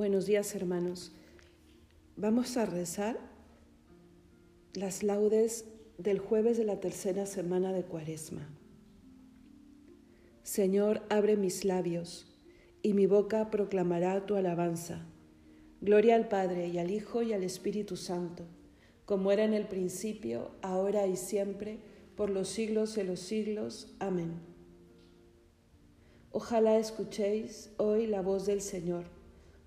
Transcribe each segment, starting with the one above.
Buenos días hermanos. Vamos a rezar las laudes del jueves de la tercera semana de Cuaresma. Señor, abre mis labios, y mi boca proclamará tu alabanza. Gloria al Padre y al Hijo y al Espíritu Santo, como era en el principio, ahora y siempre, por los siglos de los siglos. Amén. Ojalá escuchéis hoy la voz del Señor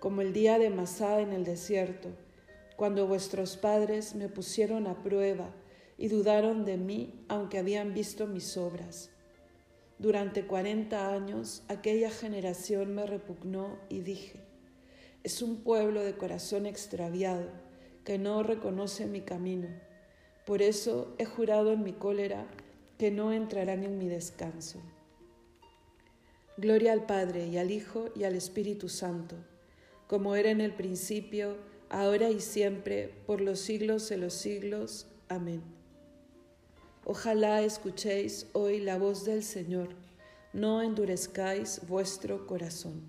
como el día de Masá en el desierto, cuando vuestros padres me pusieron a prueba y dudaron de mí aunque habían visto mis obras. Durante cuarenta años aquella generación me repugnó y dije, es un pueblo de corazón extraviado que no reconoce mi camino. Por eso he jurado en mi cólera que no entrarán en mi descanso. Gloria al Padre y al Hijo y al Espíritu Santo como era en el principio, ahora y siempre, por los siglos de los siglos. Amén. Ojalá escuchéis hoy la voz del Señor, no endurezcáis vuestro corazón.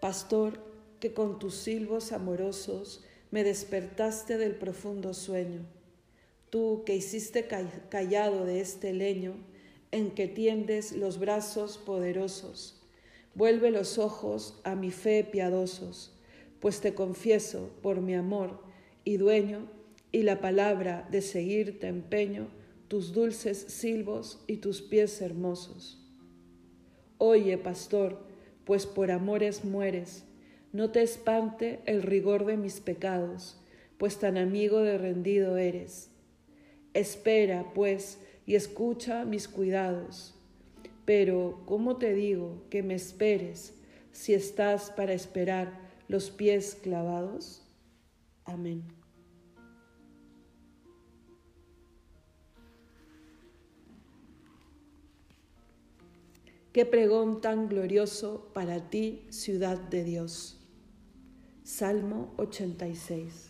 Pastor, que con tus silbos amorosos me despertaste del profundo sueño, tú que hiciste callado de este leño en que tiendes los brazos poderosos, Vuelve los ojos a mi fe piadosos, pues te confieso por mi amor y dueño y la palabra de seguirte empeño tus dulces silbos y tus pies hermosos. Oye, pastor, pues por amores mueres, no te espante el rigor de mis pecados, pues tan amigo de rendido eres. Espera, pues, y escucha mis cuidados pero, ¿cómo te digo que me esperes si estás para esperar los pies clavados? Amén. Qué pregón tan glorioso para ti, ciudad de Dios. Salmo 86.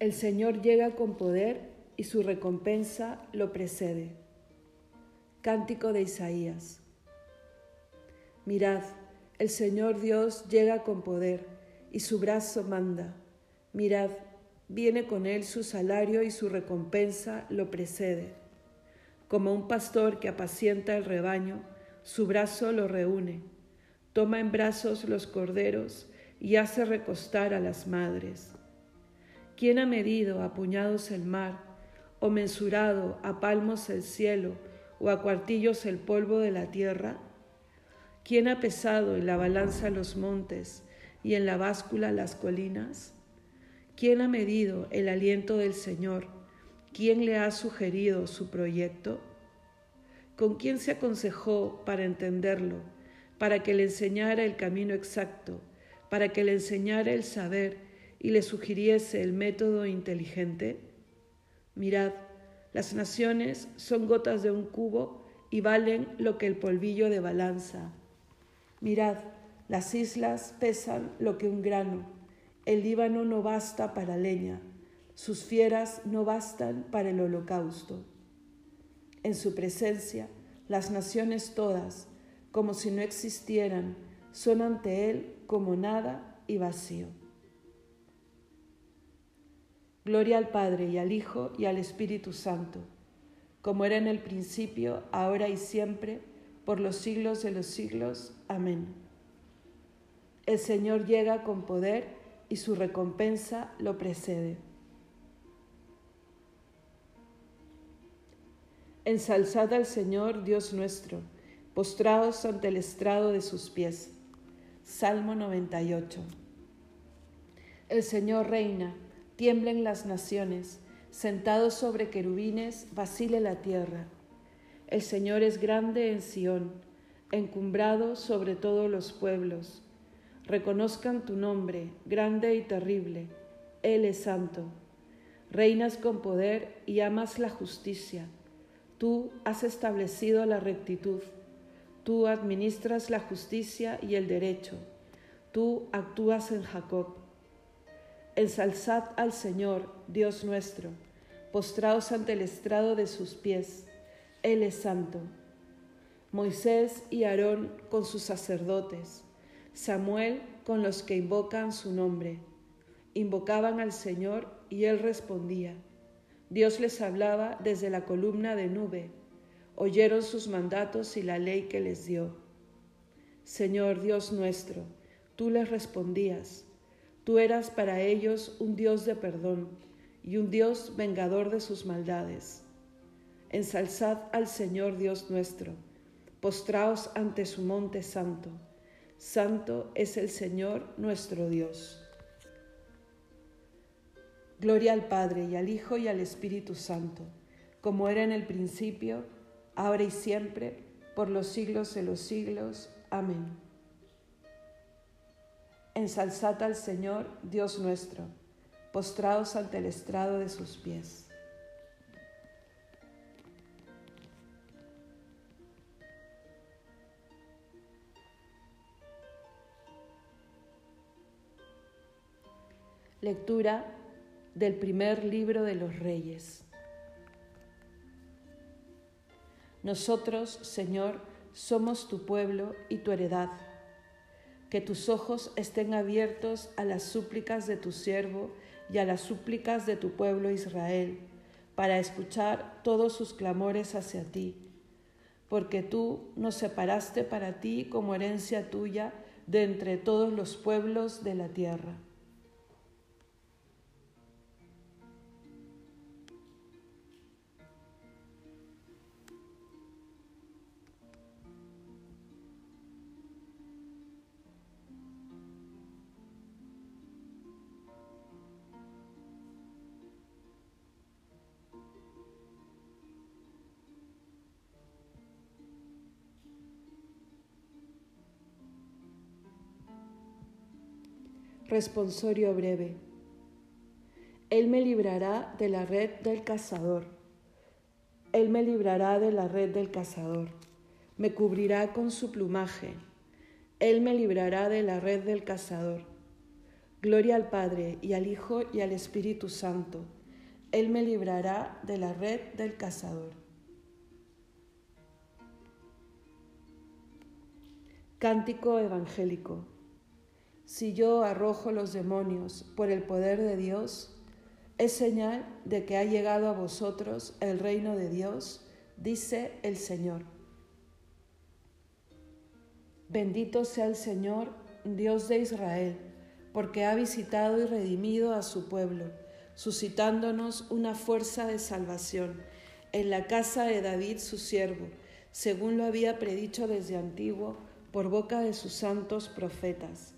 El Señor llega con poder y su recompensa lo precede. Cántico de Isaías. Mirad, el Señor Dios llega con poder y su brazo manda. Mirad, viene con él su salario y su recompensa lo precede. Como un pastor que apacienta el rebaño, su brazo lo reúne, toma en brazos los corderos y hace recostar a las madres ¿Quién ha medido a puñados el mar, o mensurado a palmos el cielo, o a cuartillos el polvo de la tierra? ¿Quién ha pesado en la balanza los montes y en la báscula las colinas? ¿Quién ha medido el aliento del Señor? ¿Quién le ha sugerido su proyecto? ¿Con quién se aconsejó para entenderlo, para que le enseñara el camino exacto, para que le enseñara el saber y le sugiriese el método inteligente? Mirad, las naciones son gotas de un cubo y valen lo que el polvillo de balanza. Mirad, las islas pesan lo que un grano, el Líbano no basta para leña, sus fieras no bastan para el holocausto. En su presencia, las naciones todas, como si no existieran, son ante Él como nada y vacío. Gloria al Padre y al Hijo y al Espíritu Santo, como era en el principio, ahora y siempre, por los siglos de los siglos. Amén. El Señor llega con poder y su recompensa lo precede. Ensalzad al Señor, Dios nuestro, postrados ante el estrado de sus pies. Salmo 98. El Señor reina, tiemblen las naciones, sentados sobre querubines, vacile la tierra. El Señor es grande en Sión, encumbrado sobre todos los pueblos. Reconozcan tu nombre, grande y terrible. Él es santo. Reinas con poder y amas la justicia. Tú has establecido la rectitud. Tú administras la justicia y el derecho. Tú actúas en Jacob. Ensalzad al Señor, Dios nuestro, postraos ante el estrado de sus pies él es santo. Moisés y Aarón con sus sacerdotes, Samuel con los que invocan su nombre. Invocaban al Señor y Él respondía. Dios les hablaba desde la columna de nube. Oyeron sus mandatos y la ley que les dio. Señor Dios nuestro, tú les respondías. Tú eras para ellos un Dios de perdón y un Dios vengador de sus maldades ensalzad al Señor Dios nuestro, postraos ante su monte santo. Santo es el Señor nuestro Dios. Gloria al Padre y al Hijo y al Espíritu Santo, como era en el principio, ahora y siempre, por los siglos de los siglos. Amén. Ensalzad al Señor, Dios nuestro, postraos ante el estrado de sus pies. Lectura del primer libro de los reyes. Nosotros, Señor, somos tu pueblo y tu heredad. Que tus ojos estén abiertos a las súplicas de tu siervo y a las súplicas de tu pueblo Israel, para escuchar todos sus clamores hacia ti. Porque tú nos separaste para ti como herencia tuya de entre todos los pueblos de la tierra. Responsorio breve. Él me librará de la red del cazador. Él me librará de la red del cazador. Me cubrirá con su plumaje. Él me librará de la red del cazador. Gloria al Padre y al Hijo y al Espíritu Santo. Él me librará de la red del cazador. Cántico evangélico. Si yo arrojo los demonios por el poder de Dios, es señal de que ha llegado a vosotros el reino de Dios, dice el Señor. Bendito sea el Señor, Dios de Israel, porque ha visitado y redimido a su pueblo, suscitándonos una fuerza de salvación en la casa de David su siervo, según lo había predicho desde antiguo por boca de sus santos profetas.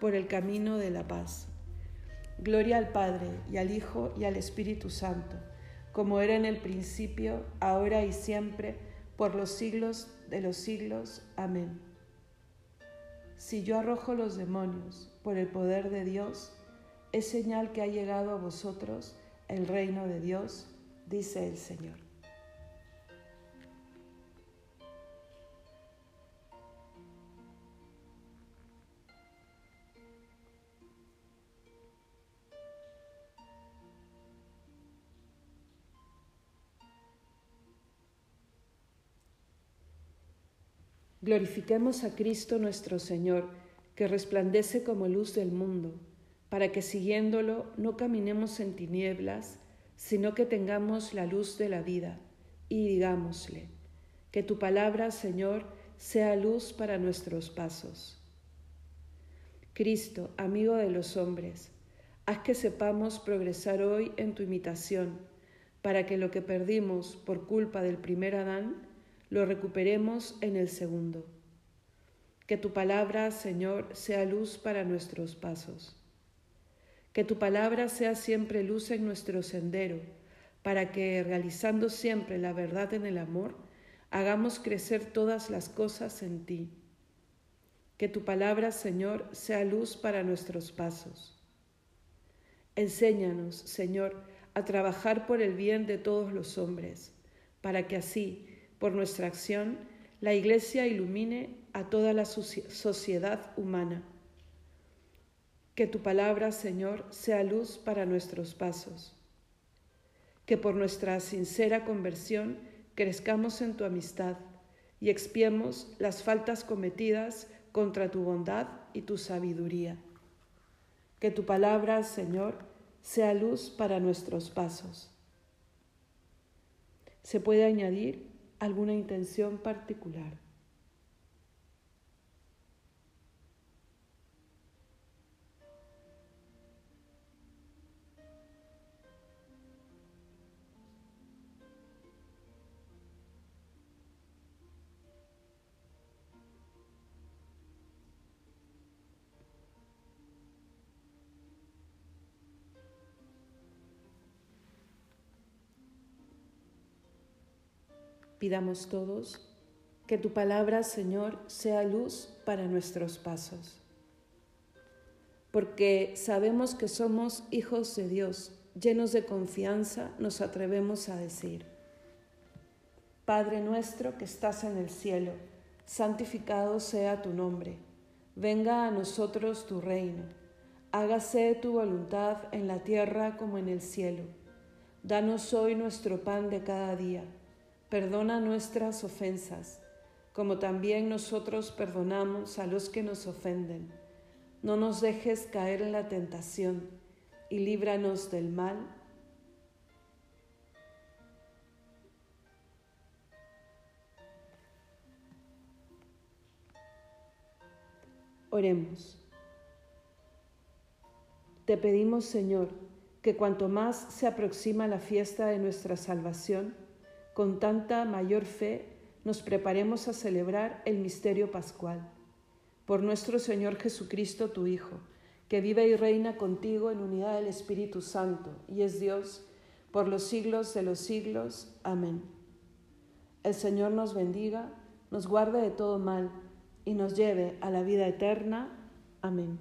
por el camino de la paz. Gloria al Padre y al Hijo y al Espíritu Santo, como era en el principio, ahora y siempre, por los siglos de los siglos. Amén. Si yo arrojo los demonios por el poder de Dios, es señal que ha llegado a vosotros el reino de Dios, dice el Señor. Glorifiquemos a Cristo nuestro Señor, que resplandece como luz del mundo, para que siguiéndolo no caminemos en tinieblas, sino que tengamos la luz de la vida. Y digámosle, que tu palabra, Señor, sea luz para nuestros pasos. Cristo, amigo de los hombres, haz que sepamos progresar hoy en tu imitación, para que lo que perdimos por culpa del primer Adán, lo recuperemos en el segundo. Que tu palabra, Señor, sea luz para nuestros pasos. Que tu palabra sea siempre luz en nuestro sendero, para que, realizando siempre la verdad en el amor, hagamos crecer todas las cosas en ti. Que tu palabra, Señor, sea luz para nuestros pasos. Enséñanos, Señor, a trabajar por el bien de todos los hombres, para que así, por nuestra acción, la Iglesia ilumine a toda la sociedad humana. Que tu palabra, Señor, sea luz para nuestros pasos. Que por nuestra sincera conversión crezcamos en tu amistad y expiemos las faltas cometidas contra tu bondad y tu sabiduría. Que tu palabra, Señor, sea luz para nuestros pasos. Se puede añadir alguna intención particular. Pidamos todos que tu palabra, Señor, sea luz para nuestros pasos. Porque sabemos que somos hijos de Dios, llenos de confianza, nos atrevemos a decir, Padre nuestro que estás en el cielo, santificado sea tu nombre, venga a nosotros tu reino, hágase tu voluntad en la tierra como en el cielo. Danos hoy nuestro pan de cada día Perdona nuestras ofensas, como también nosotros perdonamos a los que nos ofenden. No nos dejes caer en la tentación y líbranos del mal. Oremos. Te pedimos, Señor, que cuanto más se aproxima la fiesta de nuestra salvación, con tanta mayor fe nos preparemos a celebrar el misterio pascual. Por nuestro Señor Jesucristo, tu Hijo, que vive y reina contigo en unidad del Espíritu Santo y es Dios por los siglos de los siglos. Amén. El Señor nos bendiga, nos guarde de todo mal y nos lleve a la vida eterna. Amén.